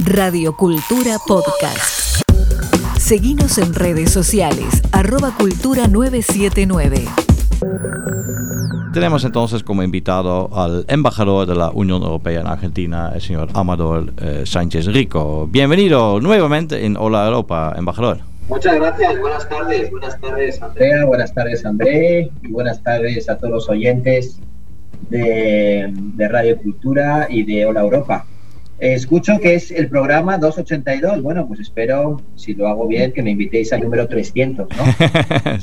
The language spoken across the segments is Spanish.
Radio Cultura Podcast. Seguimos en redes sociales, arroba cultura 979. Tenemos entonces como invitado al embajador de la Unión Europea en Argentina, el señor Amador eh, Sánchez Rico. Bienvenido nuevamente en Hola Europa, embajador. Muchas gracias, buenas tardes, buenas tardes Andrea, buenas tardes André y buenas tardes a todos los oyentes de, de Radio Cultura y de Hola Europa. Escucho que es el programa 282. Bueno, pues espero, si lo hago bien, que me invitéis al número 300, ¿no?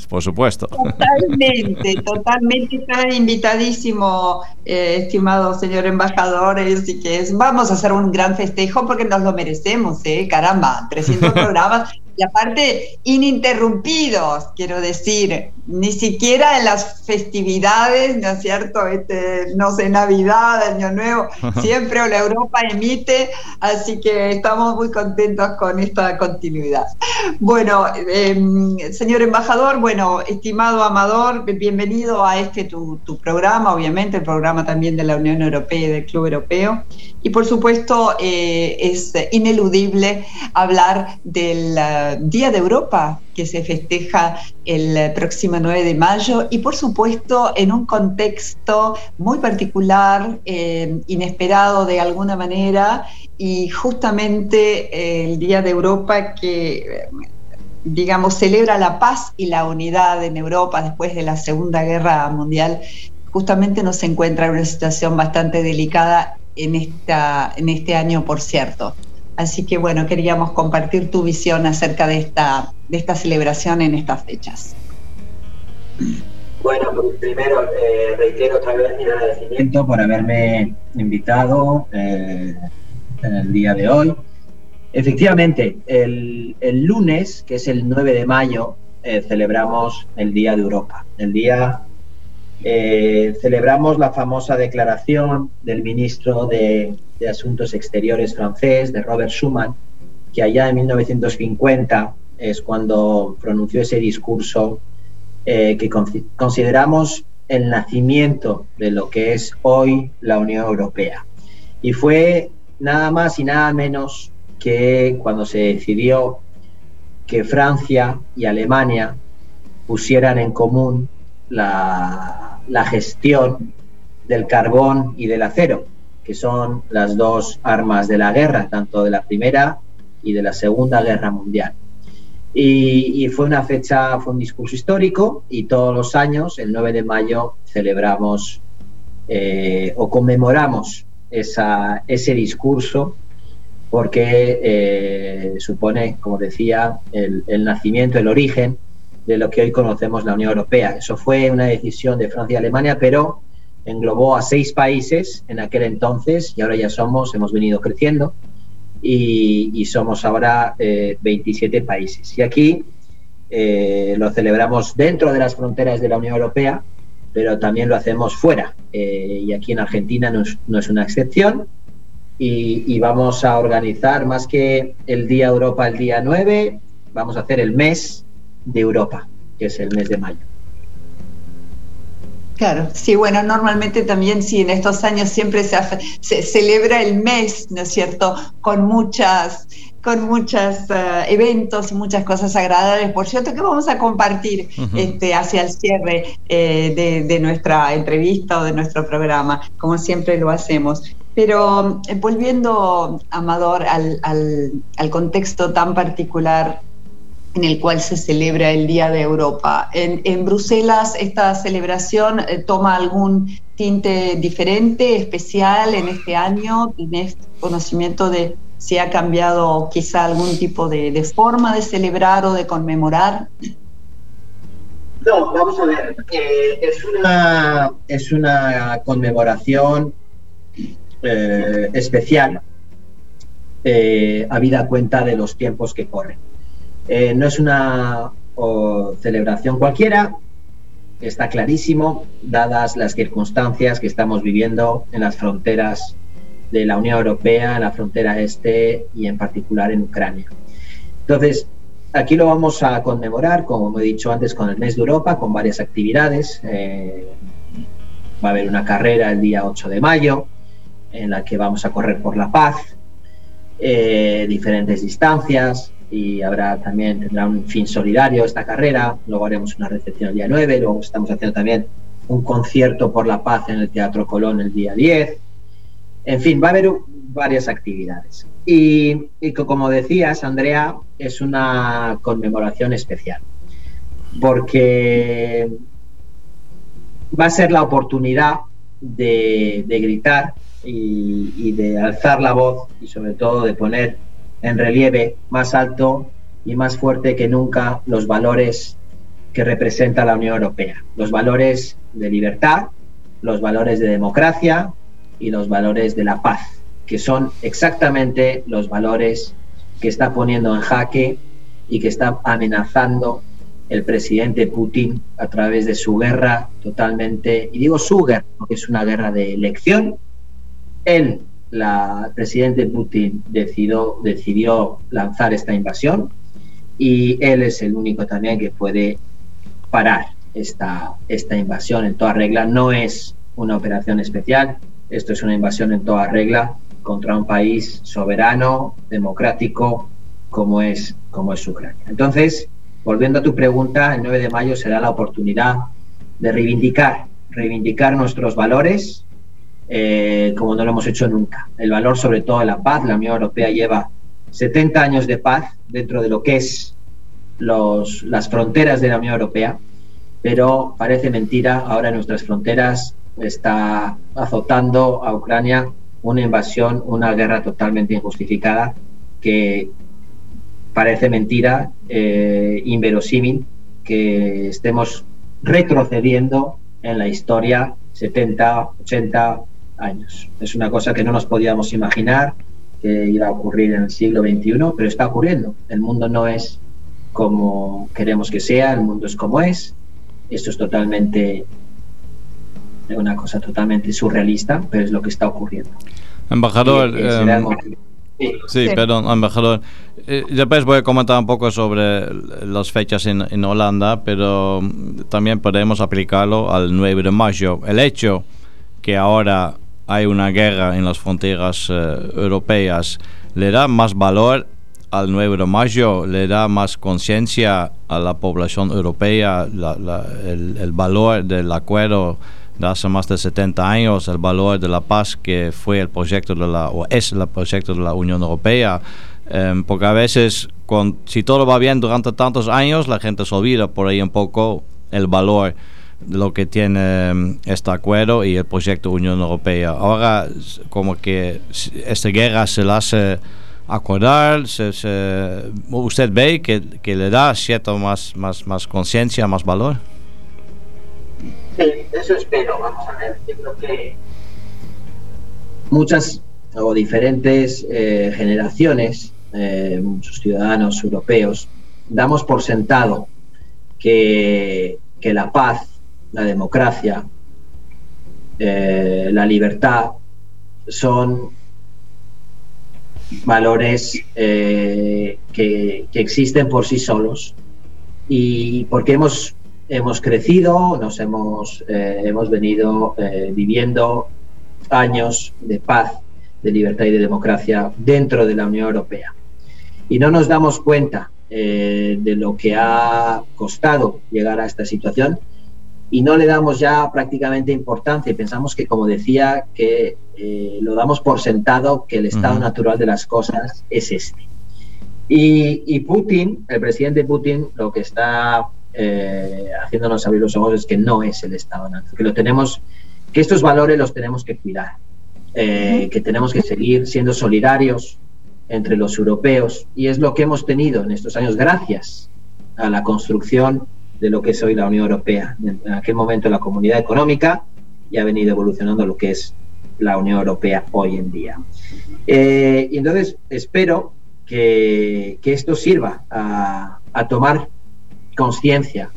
Por supuesto. Totalmente, totalmente. Está invitadísimo, eh, estimado señor embajador. y que vamos a hacer un gran festejo porque nos lo merecemos, ¿eh? Caramba, 300 programas y aparte ininterrumpidos, quiero decir, ni siquiera en las festividades, ¿no es cierto? Este, no sé, Navidad, Año Nuevo, siempre la Europa emite, así que estamos muy contentos con esta continuidad. Bueno, em, señor embajador, bueno, estimado Amador, bienvenido a este tu, tu programa, obviamente, el programa también de la Unión Europea y del Club Europeo. Y por supuesto, eh, es ineludible hablar del uh, Día de Europa que se festeja el próximo 9 de mayo. Y por supuesto en un contexto muy particular, eh, inesperado de alguna manera y justamente eh, el Día de Europa que digamos celebra la paz y la unidad en Europa después de la Segunda Guerra Mundial justamente nos encuentra en una situación bastante delicada en, esta, en este año, por cierto. Así que bueno, queríamos compartir tu visión acerca de esta, de esta celebración en estas fechas. Bueno, pues primero eh, reitero otra vez mi agradecimiento por haberme invitado eh, en el día de hoy. Efectivamente, el, el, lunes, que es el 9 de mayo, eh, celebramos el Día de Europa, el Día eh, celebramos la famosa declaración del ministro de, Asuntos Exteriores francés, de Robert Schuman, que allá en 1950 es cuando pronunció ese discurso eh, que consideramos el nacimiento de lo que es hoy la Unión Europea. Y fue nada más y nada menos que cuando se decidió que Francia y Alemania pusieran en común la, gestión del carbón y del acero, que son las dos armas de la guerra, tanto de la Primera y de la Segunda Guerra Mundial. Y, fue una fecha, fue un discurso histórico y todos los años, el 9 de mayo, celebramos eh, o conmemoramos esa, ese discurso porque eh, supone, como decía, el nacimiento, el origen de lo que hoy conocemos la Unión Europea. Eso fue una decisión de Francia y Alemania, pero englobó a seis países en aquel entonces y ahora ya somos, hemos venido creciendo y, somos ahora 27 eh, países. Y aquí eh, lo celebramos dentro de las fronteras de la Unión Europea, pero también lo hacemos fuera. Eh, y aquí en Argentina no es, no es una excepción. Y, y, vamos a organizar más que el Día Europa el día 9, vamos a hacer el mes de Europa, que es el mes de mayo. Claro, sí, bueno, normalmente también sí, en estos años siempre se, se celebra el mes, ¿no es cierto?, con muchas con muchos eh, eventos y muchas cosas agradables, por cierto, que vamos a compartir este, hacia el cierre eh, de, nuestra entrevista o de nuestro programa, como siempre lo hacemos. Pero eh, volviendo, Amador, al, al, al contexto tan particular en el cual se celebra el Día de Europa. En, Bruselas esta celebración eh, toma algún tinte diferente, especial en este año. ¿Tienes conocimiento de si ha cambiado quizá algún tipo de, forma de celebrar o de conmemorar? No, vamos a ver. Eh, es, una, es una conmemoración eh, especial, habida cuenta de los tiempos que corren. Eh, no es una celebración cualquiera, está clarísimo, dadas las circunstancias que estamos viviendo en las fronteras de la Unión Europea, en la frontera este y en particular en Ucrania. Entonces, aquí lo vamos a conmemorar, como he dicho antes, con el mes de Europa, con varias actividades. Eh, va a haber una carrera el día 8 de mayo, en la que vamos a correr por la paz, eh, diferentes distancias y habrá también, tendrá un fin solidario esta carrera, luego haremos una recepción el día 9, luego estamos haciendo también un concierto por la paz en el Teatro Colón el día 10, en fin, va a haber varias actividades. Y, y como decías, Andrea, es una conmemoración especial, porque va a ser la oportunidad de, gritar y, de alzar la voz y sobre todo de poner en relieve más alto y más fuerte que nunca los valores que representa la Unión Europea, los valores de libertad, los valores de democracia y los valores de la paz, que son exactamente los valores que está poniendo en jaque y que está amenazando el presidente Putin a través de su guerra totalmente, y digo su guerra, porque es una guerra de elección. Él, la, presidente Putin, decidió, lanzar esta invasión y él es el único también que puede parar esta, invasión en toda regla. No es una operación especial, esto es una invasión en toda regla contra un país soberano, democrático, como es, como es Ucrania. Entonces, volviendo a tu pregunta, el 9 de mayo será la oportunidad de reivindicar, reivindicar nuestros valores eh, como no lo hemos hecho nunca. El valor sobre todo de la paz. La Unión Europea lleva 70 años de paz dentro de lo que es las fronteras de la Unión Europea, pero parece mentira, ahora en nuestras fronteras está azotando a Ucrania una invasión, una guerra totalmente injustificada que parece mentira, eh, inverosímil, que estemos retrocediendo en la historia 70, 80 años. Es una cosa que no nos podíamos imaginar que iba a ocurrir en el siglo XXI, pero está ocurriendo. El mundo no es como queremos que sea, el mundo es como es. Esto es totalmente una cosa totalmente surrealista, pero es lo que está ocurriendo. Embajador, Sí, perdón, embajador. Eh, después voy a comentar un poco sobre las fechas en, en, Holanda, pero también podemos aplicarlo al 9 de mayo. El hecho que ahora hay una guerra en las fronteras eh, europeas le da más valor al 9 de mayo, le da más conciencia a la población europea el, el valor del acuerdo de hace más de 70 años, el valor de la paz que fue el proyecto de la, o es el proyecto de la Unión Europea. Em, porque a veces, si todo va bien durante tantos años, la gente se olvida por ahí un poco el valor lo que tiene em, este acuerdo y el proyecto Unión Europea. Ahora, como que esta guerra se la hace acordar, usted ve que, que le da cierta más, más, más conciencia, más valor. Sí, eso espero, vamos a ver. Yo creo que muchas o diferentes eh, generaciones, eh, muchos ciudadanos europeos, damos por sentado que, la paz, la democracia, eh, la libertad son valores que, que, existen por sí solos y porque hemos hemos crecido, nos hemos, eh, hemos venido eh, viviendo años de paz, de libertad y de democracia dentro de la Unión Europea. Y no nos damos cuenta eh, de lo que ha costado llegar a esta situación y no le damos ya prácticamente importancia. Y pensamos que, como decía, que lo damos por sentado que el estado natural de las cosas es este. Y, y Putin, el presidente Putin, lo que está eh, haciéndonos abrir los ojos es que no es el Estado natural, que lo tenemos, que estos valores los tenemos que cuidar, eh, que tenemos que seguir siendo solidarios entre los europeos. Y es lo que hemos tenido en estos años gracias a la construcción de lo que es hoy la Unión Europea. En aquel momento la comunidad económica y ha venido evolucionando lo que es la Unión Europea hoy en día. Eh, y entonces espero que, que esto sirva a, a tomar conciencia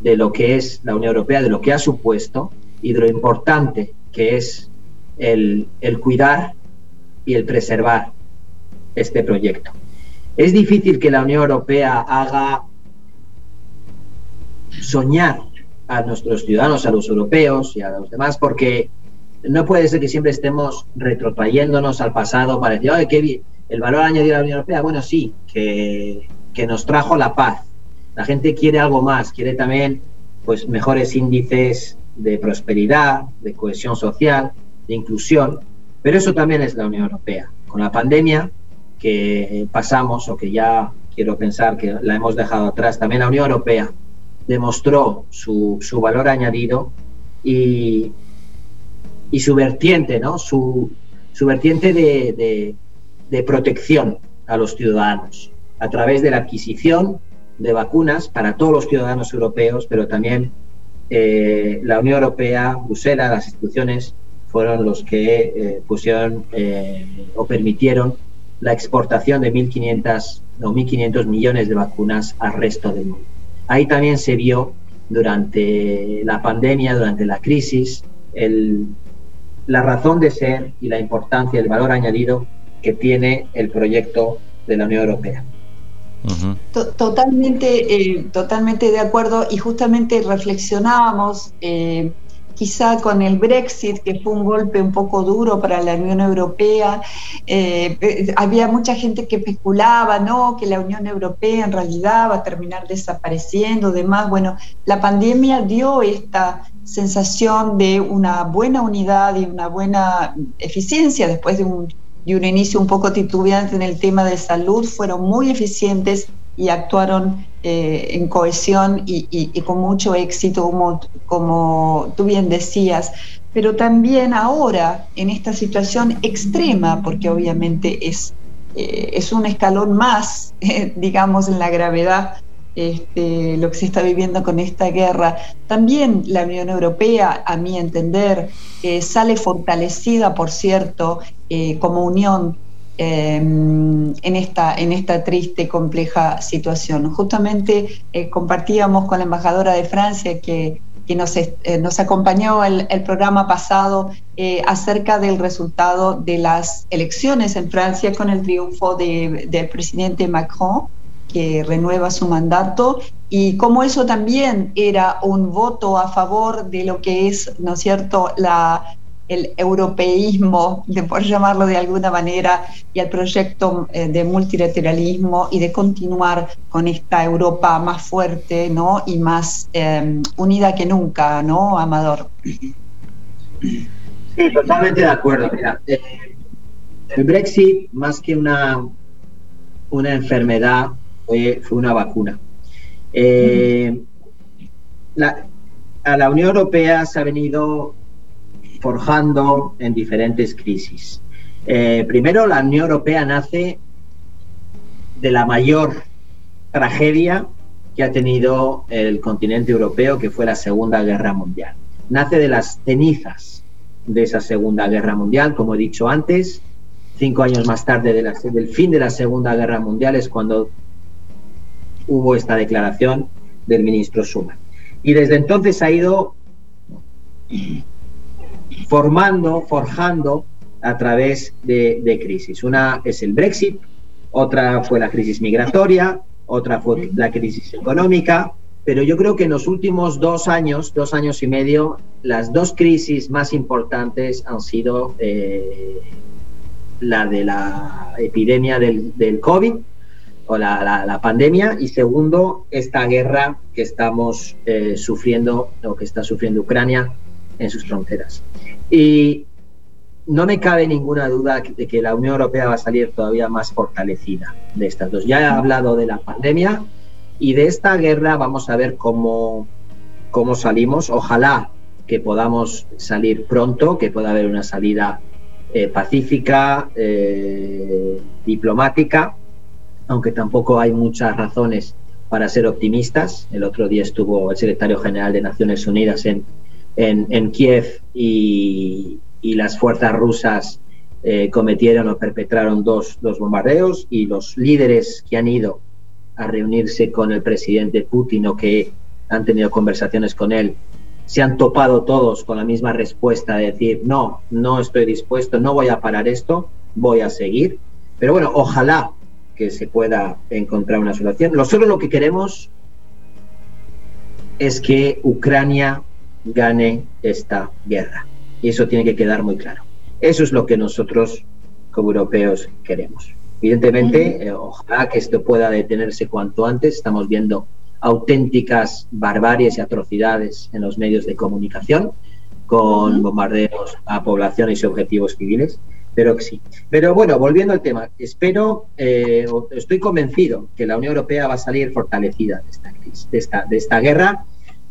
de lo que es la Unión Europea, de lo que ha supuesto y de lo importante que es el, cuidar y el preservar este proyecto. Es difícil que la Unión Europea haga soñar a nuestros ciudadanos, a los europeos y a los demás, porque no puede ser que siempre estemos retrotrayéndonos al pasado para decir, qué, el valor añadido de la Unión Europea, bueno, sí, que, que nos trajo la paz. La gente quiere algo más, quiere también pues mejores índices de prosperidad, de cohesión social, de inclusión, pero eso también es la Unión Europea. Con la pandemia que pasamos o que ya quiero pensar que la hemos dejado atrás, también la Unión Europea demostró su, su valor añadido y, y, su vertiente, ¿no? Su, su vertiente de, de, protección a los ciudadanos a través de la adquisición de vacunas para todos los ciudadanos europeos, pero también eh, la Unión Europea, Bruselas, las instituciones fueron los que eh, pusieron eh, o permitieron la exportación de 1.500 o 1.500 millones de vacunas al resto del mundo. Ahí también se vio durante la pandemia, durante la crisis, el, la razón de ser y la importancia, el valor añadido que tiene el proyecto de la Unión Europea. Totalmente, eh, totalmente de acuerdo y justamente reflexionábamos eh, quizá con el Brexit, que fue un golpe un poco duro para la Unión Europea, eh, había mucha gente que especulaba, ¿no? Que la Unión Europea en realidad va a terminar desapareciendo, demás. Bueno, la pandemia dio esta sensación de una buena unidad y una buena eficiencia después de un de un inicio un poco titubeante en el tema de salud, fueron muy eficientes y actuaron eh, en cohesión y, con mucho éxito, como, como tú bien decías. Pero también ahora, en esta situación extrema, porque obviamente es, eh, es un escalón más, digamos, en la gravedad este, lo que se está viviendo con esta guerra. También la Unión Europea, a mi entender, eh, sale fortalecida, por cierto, eh, como unión em, en, esta, en esta triste compleja situación. Justamente eh, compartíamos con la embajadora de Francia que, nos, nos, acompañó el, el programa pasado acerca del resultado de las elecciones en Francia con el triunfo de, del presidente Macron que renueva su mandato y cómo eso también era un voto a favor de lo que es, ¿no es cierto?, la, el europeísmo, de por llamarlo de alguna manera, y el proyecto eh, de multilateralismo y de continuar con esta Europa más fuerte ¿no? y más eh, unida que nunca, ¿no, Amador? Sí, totalmente de acuerdo. Eh, el Brexit, más que una, una enfermedad, fue, una vacuna. A la Unión Europea se ha venido forjando en diferentes crisis. Eh, primero, la Unión Europea nace de la mayor tragedia que ha tenido el continente europeo, que fue la Segunda Guerra Mundial. Nace de las cenizas de esa Segunda Guerra Mundial, como he dicho antes, cinco años más tarde del fin de la Segunda Guerra Mundial es cuando hubo esta declaración del ministro Schuman. Y desde entonces ha ido formando, forjando a través de, crisis. Una es el Brexit, otra fue la crisis migratoria, otra fue la crisis económica, pero yo creo que en los últimos dos años, dos años y medio, las dos crisis más importantes han sido eh, la de la epidemia del, del COVID o la, pandemia y segundo, esta guerra que estamos eh, sufriendo o que está sufriendo Ucrania en sus fronteras. Y no me cabe ninguna duda de que la Unión Europea va a salir todavía más fortalecida de estas dos. Ya he hablado de la pandemia y de esta guerra vamos a ver cómo, cómo salimos. Ojalá que podamos salir pronto, que pueda haber una salida eh, pacífica, eh, diplomática aunque tampoco hay muchas razones para ser optimistas. El otro día estuvo el secretario general de Naciones Unidas en, en, Kiev y, las fuerzas rusas eh, cometieron o perpetraron dos, dos bombardeos y los líderes que han ido a reunirse con el presidente Putin o que han tenido conversaciones con él se han topado todos con la misma respuesta de decir, no, no estoy dispuesto, no voy a parar esto, voy a seguir. Pero bueno, ojalá que se pueda encontrar una solución. Nosotros lo que queremos es que Ucrania gane esta guerra. Y eso tiene que quedar muy claro. Eso es lo que nosotros como europeos queremos. Evidentemente, eh, ojalá que esto pueda detenerse cuanto antes. Estamos viendo auténticas barbaries y atrocidades en los medios de comunicación con bombardeos a poblaciones y objetivos civiles, pero sí. Pero bueno, volviendo al tema, espero, eh, estoy convencido que la Unión Europea va a salir fortalecida de esta crisis, de esta, de esta guerra.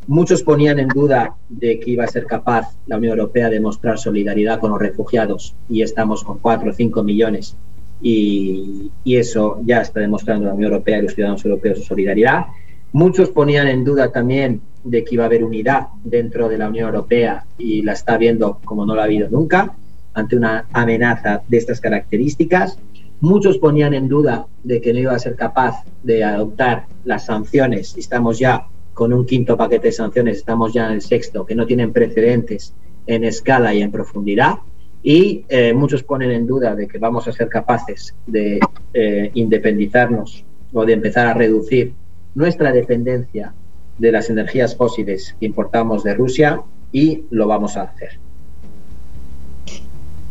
Muchos ponían en duda de que iba a ser capaz la Unión Europea de mostrar solidaridad con los refugiados y estamos con 4 o 5 millones y, eso ya está demostrando la Unión Europea y los ciudadanos europeos su solidaridad. Muchos ponían en duda también de que iba a haber unidad dentro de la Unión Europea y la está viendo como no la ha habido nunca ante una amenaza de estas características. Muchos ponían en duda de que no iba a ser capaz de adoptar las sanciones. Estamos ya con un quinto paquete de sanciones, estamos ya en el sexto, que no tienen precedentes en escala y en profundidad. Y eh, muchos ponen en duda de que vamos a ser capaces de eh, independizarnos o de empezar a reducir nuestra dependencia de las energías fósiles que importamos de Rusia y lo vamos a hacer.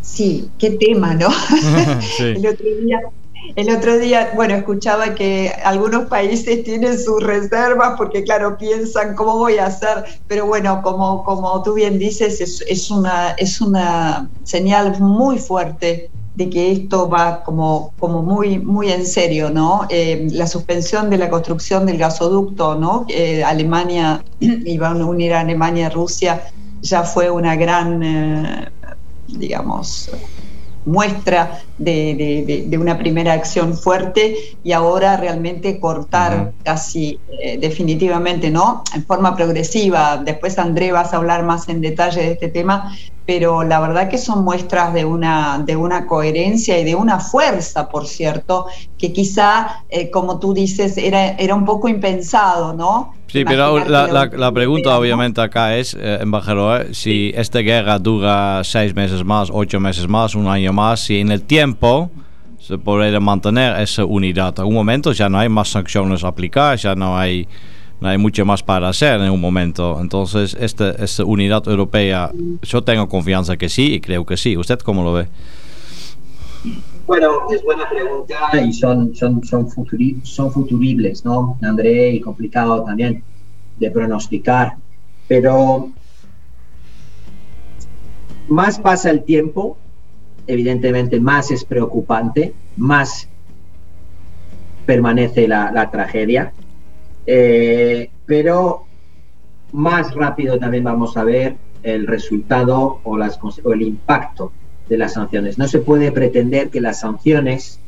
Sí, qué tema, ¿no? el, otro día, el otro día, bueno, escuchaba que algunos países tienen sus reservas porque, claro, piensan cómo voy a hacer, pero bueno, como, como tú bien dices, es, es, una, es una señal muy fuerte de que esto va como, como muy, muy en serio, ¿no? Eh, la suspensión de la construcción del gasoducto, ¿no? Eh, Alemania iba a unir a Alemania y Rusia, ya fue una gran, eh, digamos, muestra de, una primera acción fuerte y ahora realmente cortar casi definitivamente, ¿no? En forma progresiva. Después, André, vas a hablar más en detalle de este tema, pero la verdad que son muestras de una, de una coherencia y de una fuerza, por cierto, que quizá, eh, como tú dices, era, era un poco impensado, ¿no? Sí, pero la, la, pregunta obviamente acá es, eh, embajador, si esta guerra dura seis meses más, ocho meses más, un año más, si en el tiempo se puede mantener esa unidad. En un momento ya no hay más sanciones a aplicar, ya no hay no hay mucho más para hacer en un momento. Entonces, esta, esta unidad europea, yo tengo confianza que sí y creo que sí. ¿Usted cómo lo ve? Bueno, es buena pregunta y son, son, son, son futuribles, ¿no, André? Y complicado también de pronosticar. Pero más pasa el tiempo, evidentemente más es preocupante, más permanece la, la tragedia. Eh, pero más rápido también vamos a ver el resultado o, las, o el impacto de las sanciones. No se puede pretender que las sanciones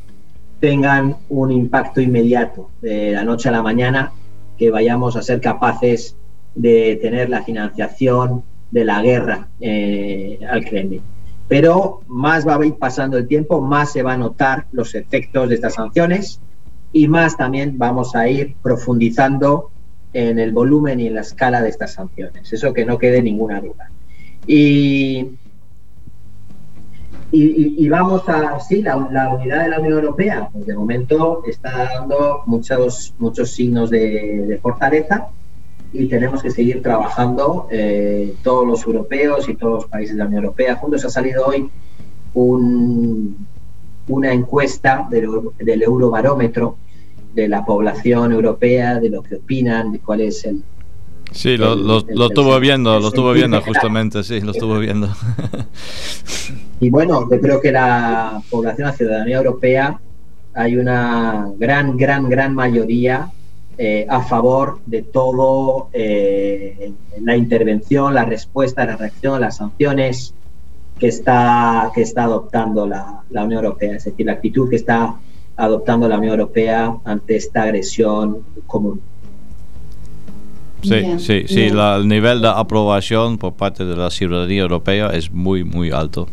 tengan un impacto inmediato de la noche a la mañana, que vayamos a ser capaces de tener la financiación de la guerra eh, al Kremlin. Pero más va a ir pasando el tiempo, más se va a notar los efectos de estas sanciones y más también vamos a ir profundizando en el volumen y en la escala de estas sanciones. Eso que no quede ninguna duda. Y, y, vamos a, sí, la, unidad de la Unión Europea, pues de momento está dando muchos, muchos signos de, fortaleza y tenemos que seguir trabajando eh, todos los europeos y todos los países de la Unión Europea. Juntos ha salido hoy un, una encuesta del, del Eurobarómetro de la población europea, de lo que opinan, de cuál es el... Sí, lo, lo, estuvo viendo, lo estuvo viendo justamente, sí, lo estuvo viendo. Y bueno, yo creo que la población, la ciudadanía europea, hay una gran, gran, gran mayoría eh, a favor de todo eh, la intervención, la respuesta, la reacción, las sanciones que está, que está adoptando la, la Unión Europea, es decir, la actitud que está adoptando la Unión Europea ante esta agresión común. Sí, sí, sí, el nivel de aprobación por parte de la ciudadanía europea es muy, muy alto.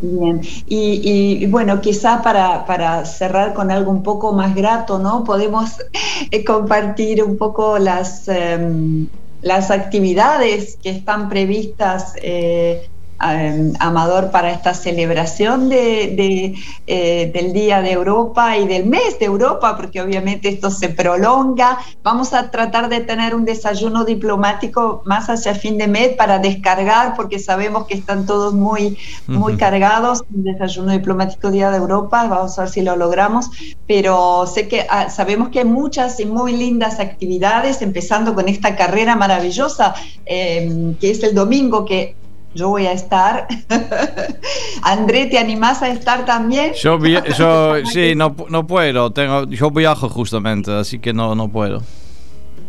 Bien, y, bueno, quizá para, para, cerrar con algo un poco más grato, ¿no? Podemos eh, compartir un poco las, em, las actividades que están previstas eh, Em, Amador, para esta celebración de, eh, del Día de Europa y del mes de Europa, porque obviamente esto se prolonga. Vamos a tratar de tener un desayuno diplomático más hacia fin de mes para descargar, porque sabemos que están todos muy, muy cargados. Un desayuno diplomático Día de Europa, vamos a ver si lo logramos, pero sé que ah, sabemos que hay muchas y muy lindas actividades, empezando con esta carrera maravillosa em, que es el domingo, que yo voy a estar. André, ¿te animás a estar también? Yo, yo sí, no, no puedo. Tengo, yo viajo justamente, así que no, no puedo.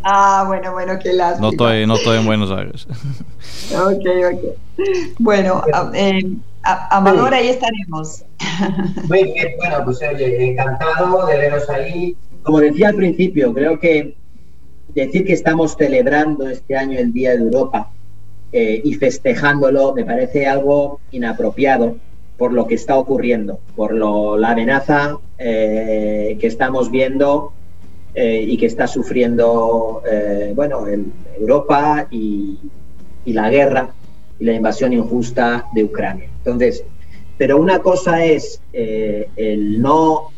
Ah, bueno, bueno, qué lástima. No estoy, no estoy en Buenos Aires. ok, ok. Bueno, eh, Amador, ahí estaremos. Muy bien, bueno, pues oye, encantado de veros ahí. Como decía al principio, creo que decir que estamos celebrando este año el Día de Europa eh, y festejándolo me parece algo inapropiado por lo que está ocurriendo, por lo, la amenaza eh, que estamos viendo eh, y que está sufriendo bueno, Europa y, y, la guerra y la invasión injusta de Ucrania. Entonces, pero una cosa es el no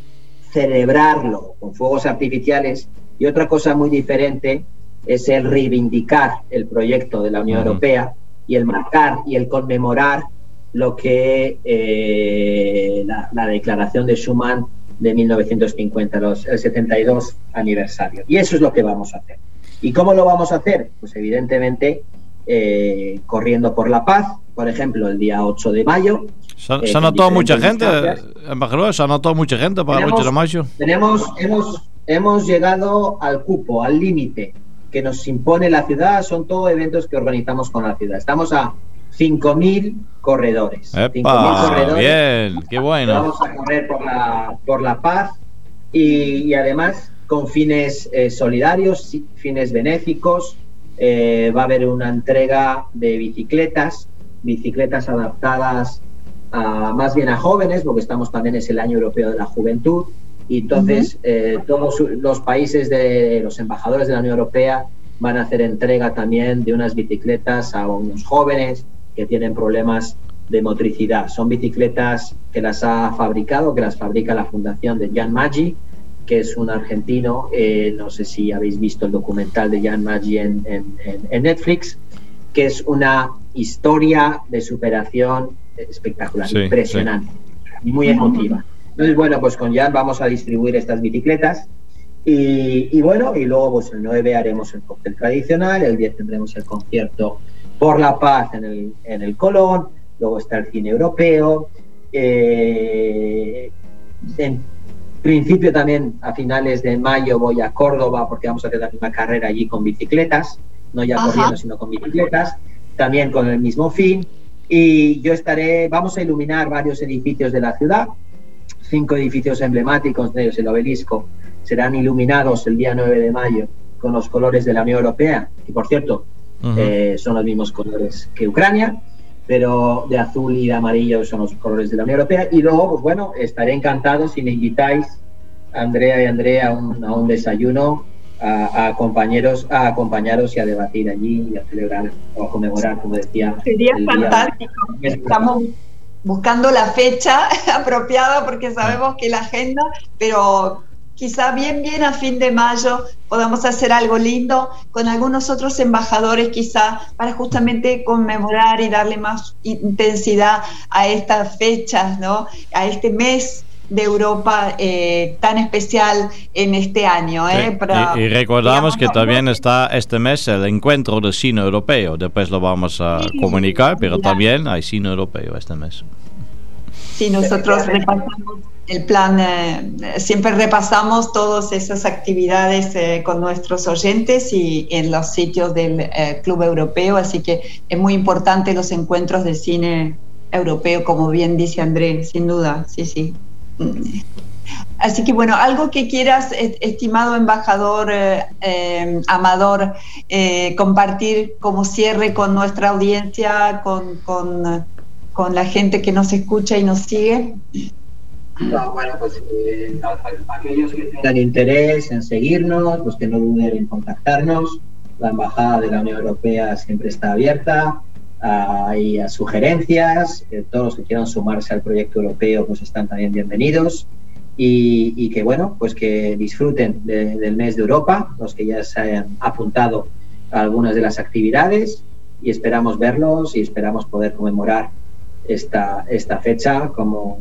celebrarlo con fuegos artificiales y otra cosa muy diferente es el reivindicar el proyecto de la Unión Europea y el marcar y el conmemorar lo que eh, la, declaración de Schuman de 1950, los, el 72 aniversario. Y eso es lo que vamos a hacer. ¿Y cómo lo vamos a hacer? Pues evidentemente eh, corriendo por la paz, por ejemplo, el día 8 de mayo. ¿Se, eh, anotó mucha gente, embajador? ¿Se anotó mucha gente para el 8 de mayo? Tenemos, hemos, hemos llegado al cupo, al límite que nos impone la ciudad, son todos eventos que organizamos con la ciudad. Estamos a 5.000 corredores. 5.000 corredores. Bien, qué bueno. Vamos a correr por la, por la paz y, además con fines eh, solidarios, fines benéficos. Eh, va a haber una entrega de bicicletas, bicicletas adaptadas a, más bien a jóvenes, porque estamos también es el año europeo de la juventud y entonces eh, todos los países de los embajadores de la Unión Europea van a hacer entrega también de unas bicicletas a unos jóvenes que tienen problemas de motricidad. Son bicicletas que las ha fabricado, que las fabrica la fundación de Jan Maggi, que es un argentino. Eh, no sé si habéis visto el documental de Jan Maggi en, en, Netflix, que es una historia de superación espectacular, impresionante y muy emotiva. Entonces, bueno, pues con Jan vamos a distribuir estas bicicletas. Y, bueno, y luego pues el 9 haremos el cóctel tradicional, el 10 tendremos el concierto por la paz en el, en el Colón, luego está el cine europeo. Eh, en principio también a finales de mayo voy a Córdoba porque vamos a hacer la misma carrera allí con bicicletas, no ya corriendo, sino con bicicletas, también con el mismo fin. Y yo estaré, vamos a iluminar varios edificios de la ciudad, cinco edificios emblemáticos de ellos, el obelisco, serán iluminados el día 9 de mayo con los colores de la Unión Europea, que por cierto eh, son los mismos colores que Ucrania, pero de azul y de amarillo son los colores de la Unión Europea. Y luego, pues bueno, estaré encantado si me invitáis, Andrea y Andrea, a un, desayuno, a, compañeros, a acompañaros y a debatir allí y a celebrar o a conmemorar, como decía. Sería fantástico. Estamos buscando la fecha apropiada porque sabemos que la agenda, pero quizá bien, bien a fin de mayo podamos hacer algo lindo con algunos otros embajadores quizá para justamente conmemorar y darle más intensidad a estas fechas, ¿no? A este mes de Europa eh, tan especial en este año. ¿eh? y, recordamos que también está este mes el encuentro de cine europeo. Después lo vamos a comunicar, pero también hay cine europeo este mes. Sí, nosotros repasamos el plan, eh, siempre repasamos todas esas actividades con nuestros oyentes y en los sitios del Club Europeo, así que es muy importante los encuentros de cine europeo, como bien dice André, sin duda, sí, sí. Así que bueno, algo que quieras, estimado embajador eh, eh, Amador, eh, compartir como cierre con nuestra audiencia, con, con, con, la gente que nos escucha y nos sigue. bueno, pues aquellos que tengan interés en seguirnos, pues que no duden en contactarnos. La Embajada de la Unión Europea siempre está abierta hay sugerencias, todos los que quieran sumarse al proyecto europeo pues están también bienvenidos. Y, que bueno, pues que disfruten del mes de Europa, los que ya se hayan apuntado a algunas de las actividades y esperamos verlos y esperamos poder conmemorar esta, esta fecha como,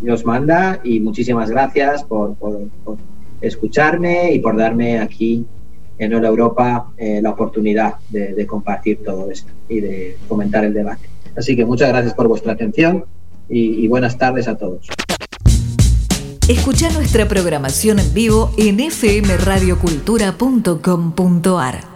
Dios manda. Y muchísimas gracias por, escucharme y por darme aquí en Hola Europa eh, la oportunidad de, compartir todo esto y de comentar el debate. Así que muchas gracias por vuestra atención y, y buenas tardes a todos. Escucha nuestra programación en vivo en fmradiocultura.com.ar.